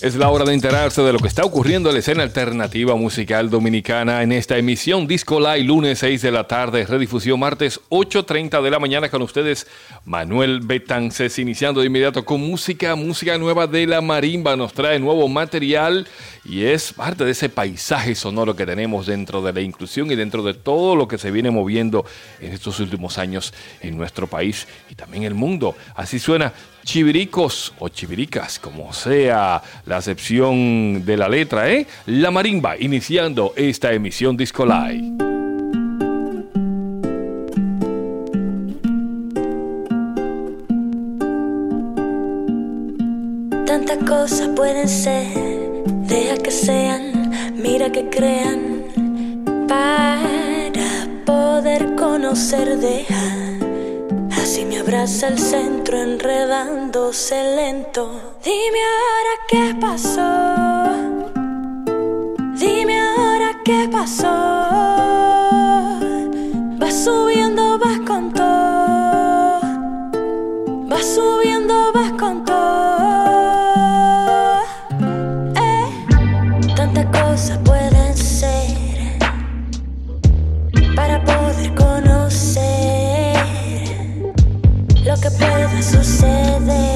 Es la hora de enterarse de lo que está ocurriendo en la escena alternativa musical dominicana en esta emisión Disco Live, lunes 6 de la tarde, redifusión martes 8.30 de la mañana con ustedes, Manuel Betances, iniciando de inmediato con música, música nueva de la marimba, nos trae nuevo material y es parte de ese paisaje sonoro que tenemos dentro de la inclusión y dentro de todo lo que se viene moviendo en estos últimos años en nuestro país y también el mundo. Así suena chiviricos o chiviricas, como sea la acepción de la letra, ¿eh? La marimba, iniciando esta emisión Disco Live. Tantas cosas pueden ser, deja que sean, mira que crean, para poder conocer, deja si me abraza el centro enredándose lento. Dime ahora qué pasó. Dime ahora qué pasó. debe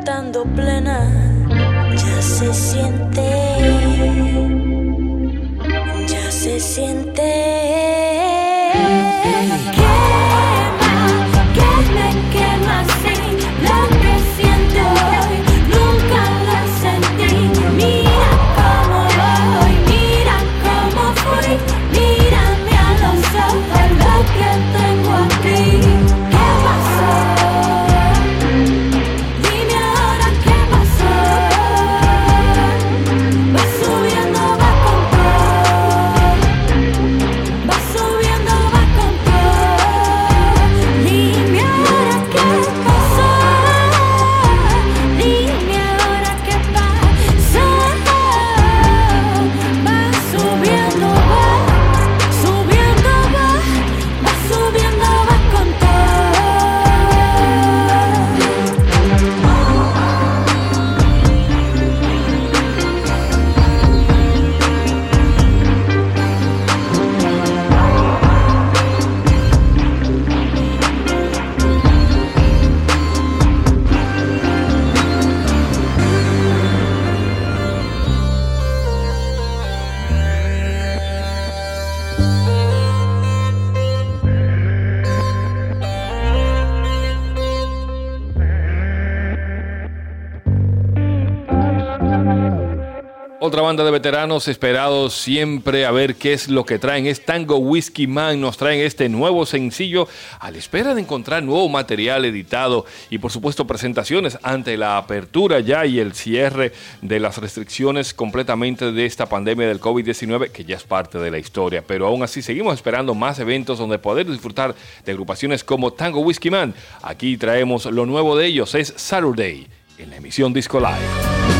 Otra banda de veteranos esperados siempre a ver qué es lo que traen. Es Tango Whiskey Man. Nos traen este nuevo sencillo a la espera de encontrar nuevo material editado y por supuesto presentaciones ante la apertura ya y el cierre de las restricciones completamente de esta pandemia del COVID-19 que ya es parte de la historia. Pero aún así seguimos esperando más eventos donde poder disfrutar de agrupaciones como Tango Whiskey Man. Aquí traemos lo nuevo de ellos. Es Saturday en la emisión Disco Live.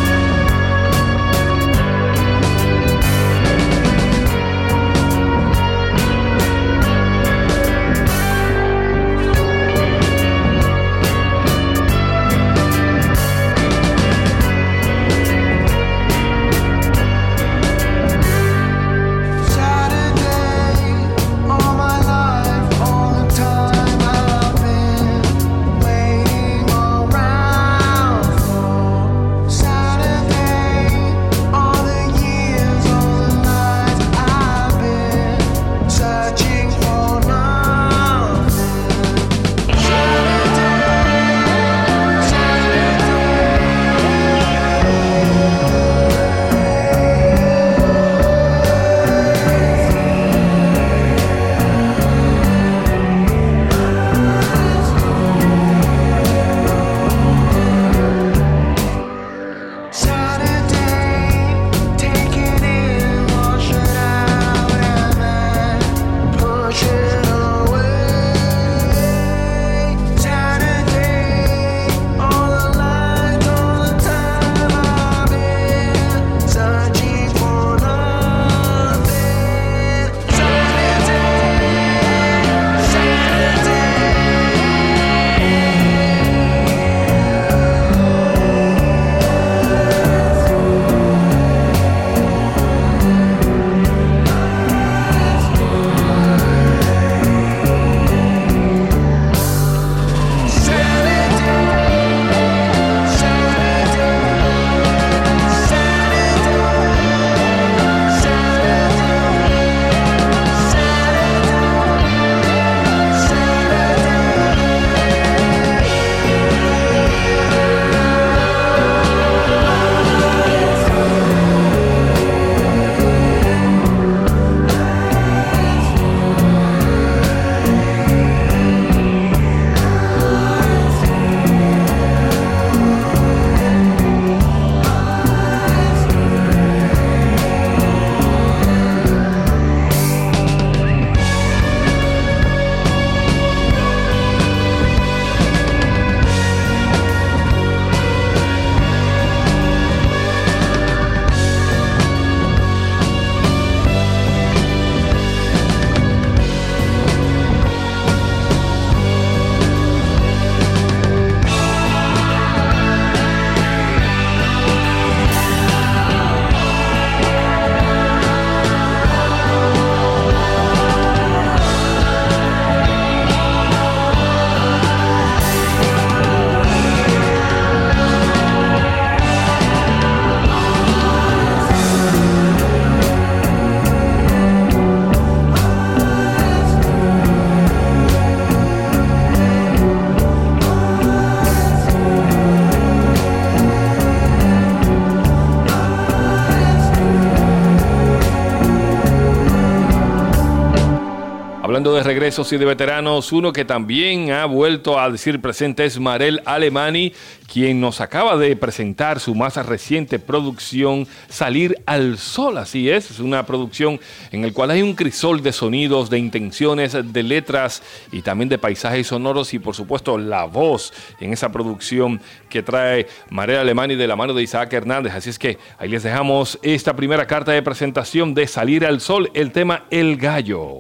De regresos y de veteranos, uno que también ha vuelto a decir presente es Marel Alemani, quien nos acaba de presentar su más reciente producción, Salir al Sol. Así es, es una producción en la cual hay un crisol de sonidos, de intenciones, de letras y también de paisajes sonoros y por supuesto la voz en esa producción que trae Marel Alemani de la mano de Isaac Hernández. Así es que ahí les dejamos esta primera carta de presentación de Salir al Sol, el tema El Gallo.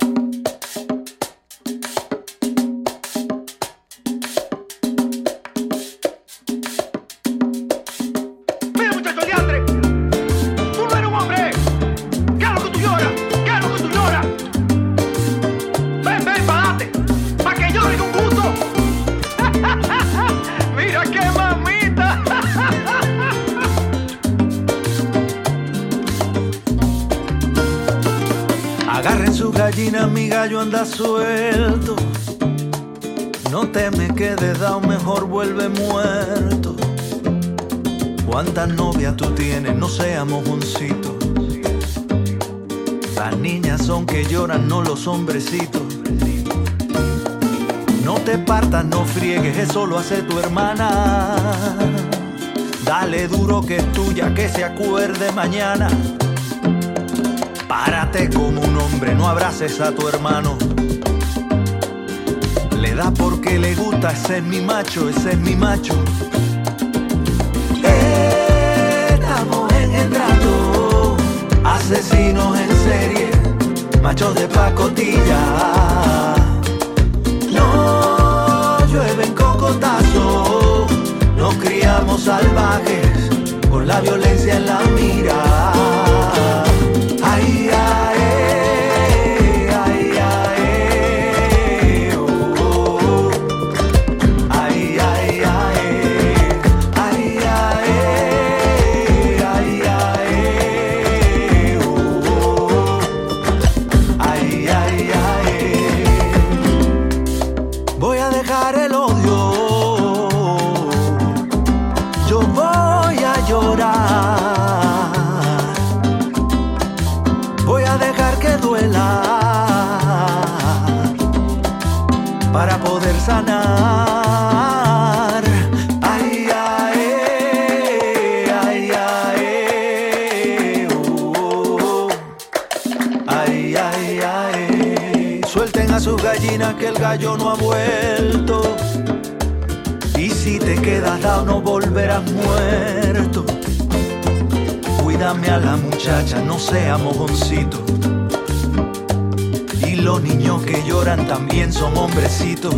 Gallo anda suelto. No teme que de dado mejor vuelve muerto. ¿Cuántas novias tú tienes? No seamos mojoncito. Las niñas son que lloran, no los hombrecitos. No te partas, no friegues, eso lo hace tu hermana. Dale duro que es tuya, que se acuerde mañana. Párate como un hombre, no abraces a tu hermano. Le da porque le gusta, ese es mi macho, ese es mi macho. Estamos en el trato, asesinos en serie, machos de pacotilla. No llueven cocotazos, nos criamos salvajes con la violencia en la mira. No sea mojoncito. Y los niños que lloran también son hombrecitos.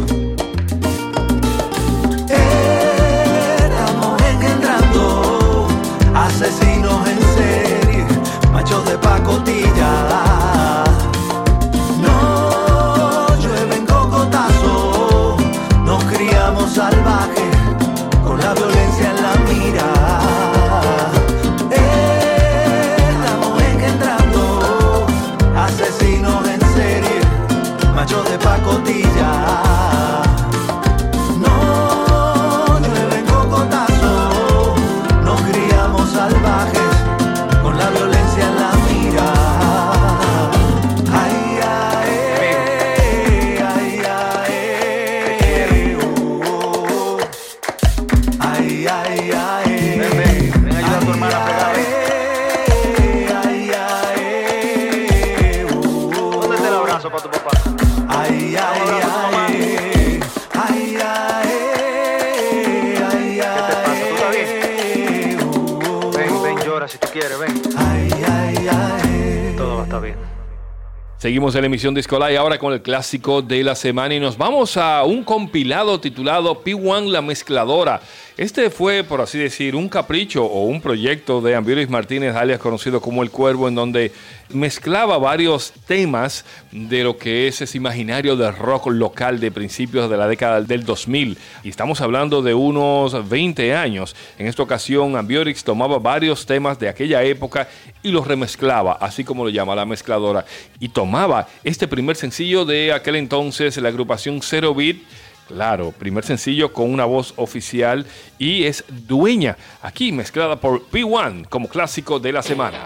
Seguimos en la emisión de y ahora con el clásico de la semana y nos vamos a un compilado titulado P1 La Mezcladora. Este fue, por así decir, un capricho o un proyecto de Ambiris Martínez, alias conocido como El Cuervo, en donde mezclaba varios temas de lo que es ese imaginario del rock local de principios de la década del 2000. Y estamos hablando de unos 20 años. En esta ocasión, Ambiorix tomaba varios temas de aquella época y los remezclaba, así como lo llama la mezcladora. Y tomaba este primer sencillo de aquel entonces, la agrupación Zero Beat Claro, primer sencillo con una voz oficial y es dueña, aquí mezclada por P1 como clásico de la semana.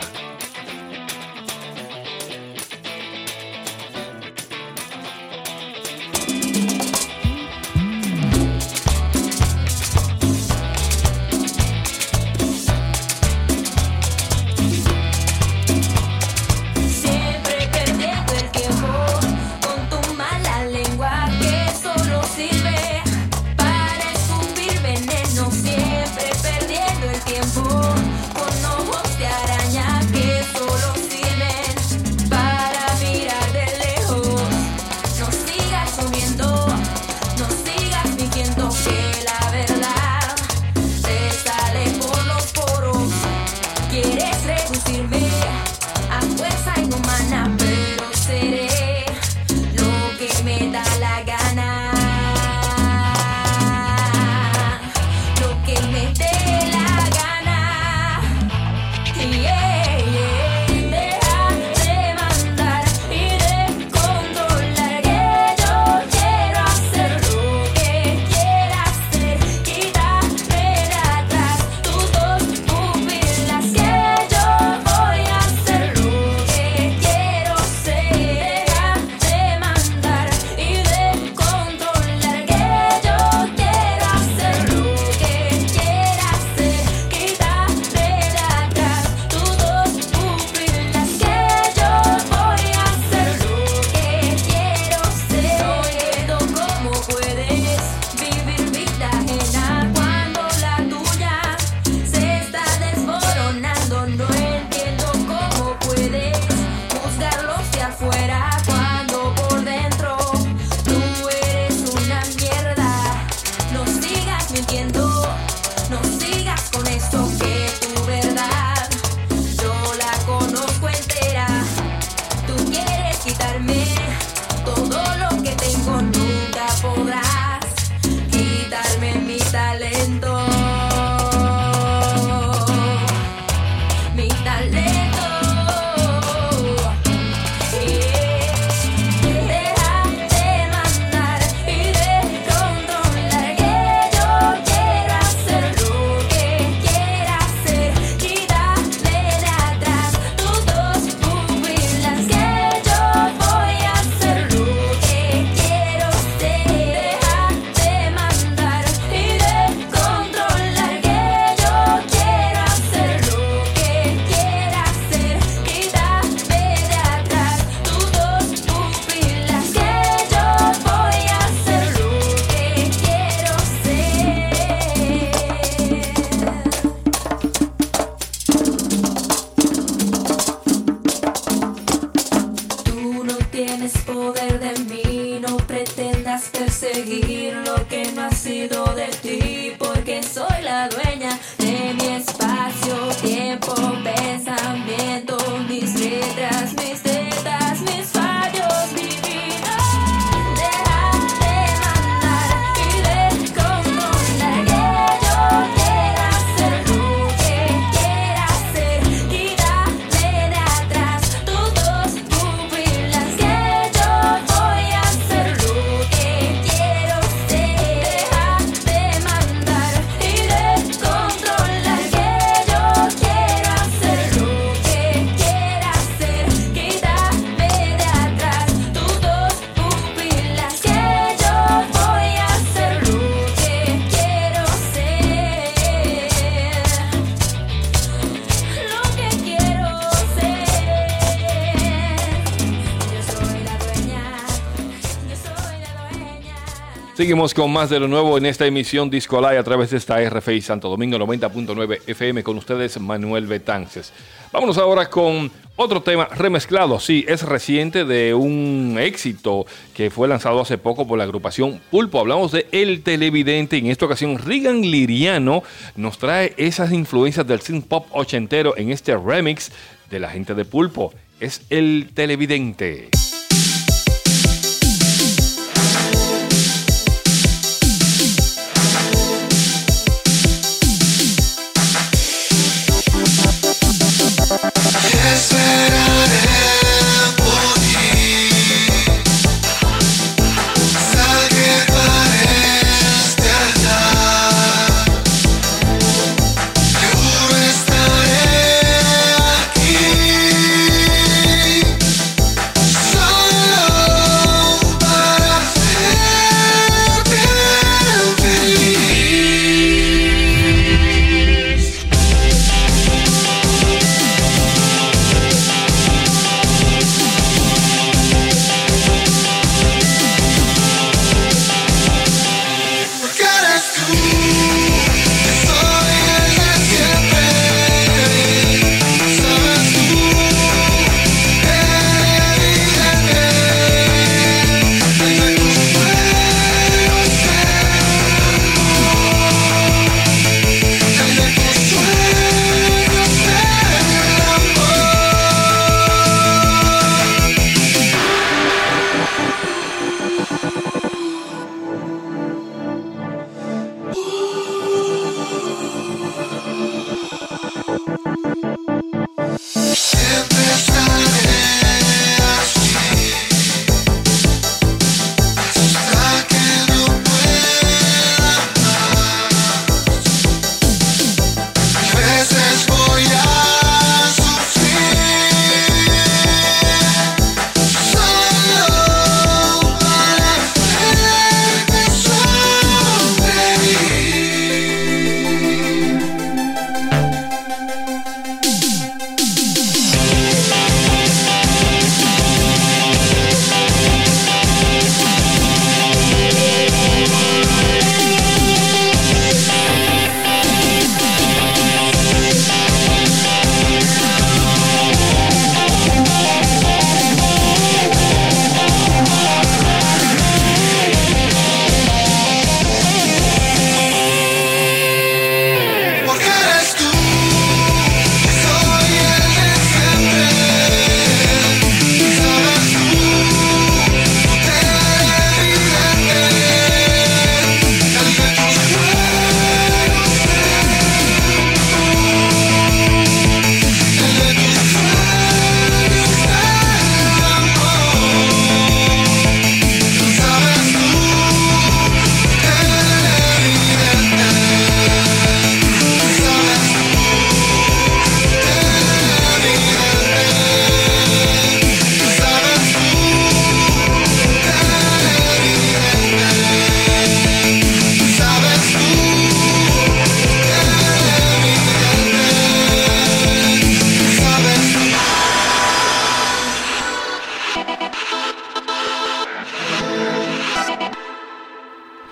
Seguimos con más de lo nuevo en esta emisión Disco Live a través de esta RFI Santo Domingo 90.9 FM con ustedes Manuel Betances. Vámonos ahora con otro tema remezclado, sí, es reciente de un éxito que fue lanzado hace poco por la agrupación Pulpo. Hablamos de El Televidente. En esta ocasión, Regan Liriano nos trae esas influencias del synth pop ochentero en este remix de la gente de Pulpo. Es El Televidente.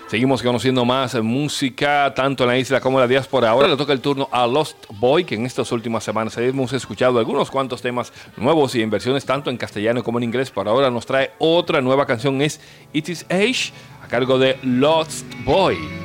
Seguimos conociendo más música, tanto en la isla como en la diáspora. Ahora le toca el turno a Lost Boy, que en estas últimas semanas hemos escuchado algunos cuantos temas nuevos y en versiones tanto en castellano como en inglés. Por ahora nos trae otra nueva canción, es It Is Age, a cargo de Lost Boy.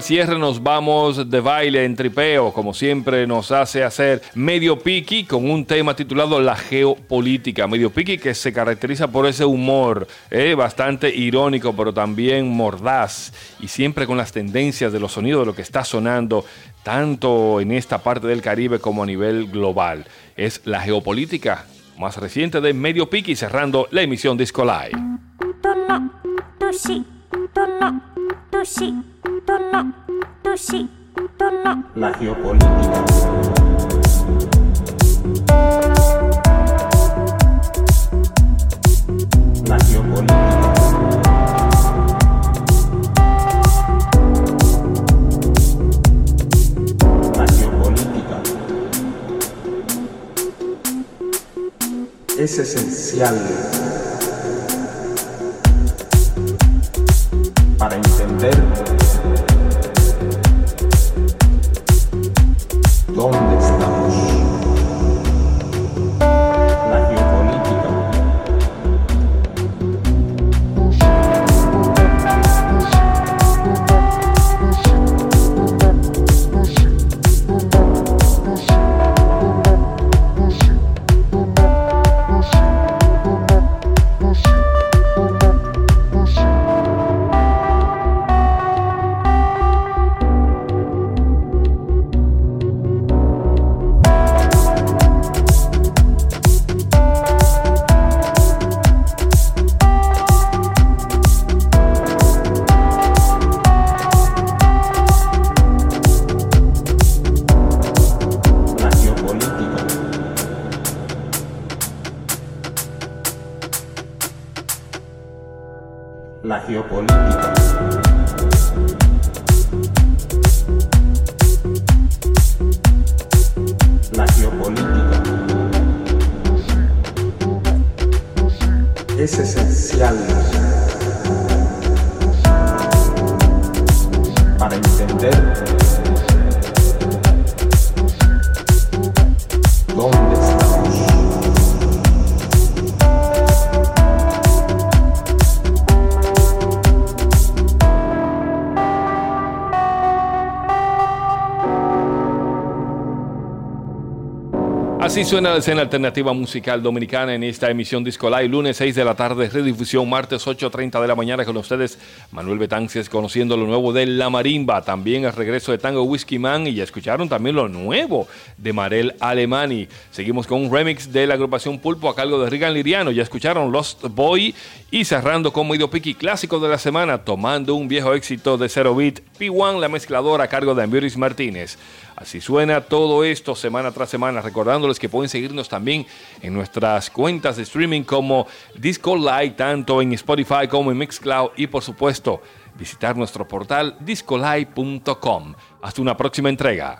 El cierre nos vamos de baile en tripeo, como siempre nos hace hacer Medio Piki con un tema titulado La Geopolítica. Medio Piki que se caracteriza por ese humor eh, bastante irónico, pero también mordaz y siempre con las tendencias de los sonidos de lo que está sonando tanto en esta parte del Caribe como a nivel global. Es la geopolítica más reciente de Medio Piki cerrando la emisión Disco Live. La geopolítica. La geopolítica. La geopolítica. Es esencial para entender dónde La geopolítica. La geopolítica. Es esencial para entender Así suena la escena alternativa musical dominicana en esta emisión Disco Live, lunes 6 de la tarde, redifusión martes 8.30 de la mañana con ustedes, Manuel Betances, conociendo lo nuevo de La Marimba, también el regreso de Tango Whiskey Man y ya escucharon también lo nuevo de Marel Alemani. Seguimos con un remix de la agrupación Pulpo a cargo de Rigan Liriano, ya escucharon Lost Boy y cerrando con Moido Piki, clásico de la semana, tomando un viejo éxito de Zero Beat, P1, la mezcladora a cargo de Ambiris Martínez. Así suena todo esto semana tras semana, recordándoles que pueden seguirnos también en nuestras cuentas de streaming como Disco Live, tanto en Spotify como en Mixcloud y por supuesto visitar nuestro portal discolive.com. Hasta una próxima entrega.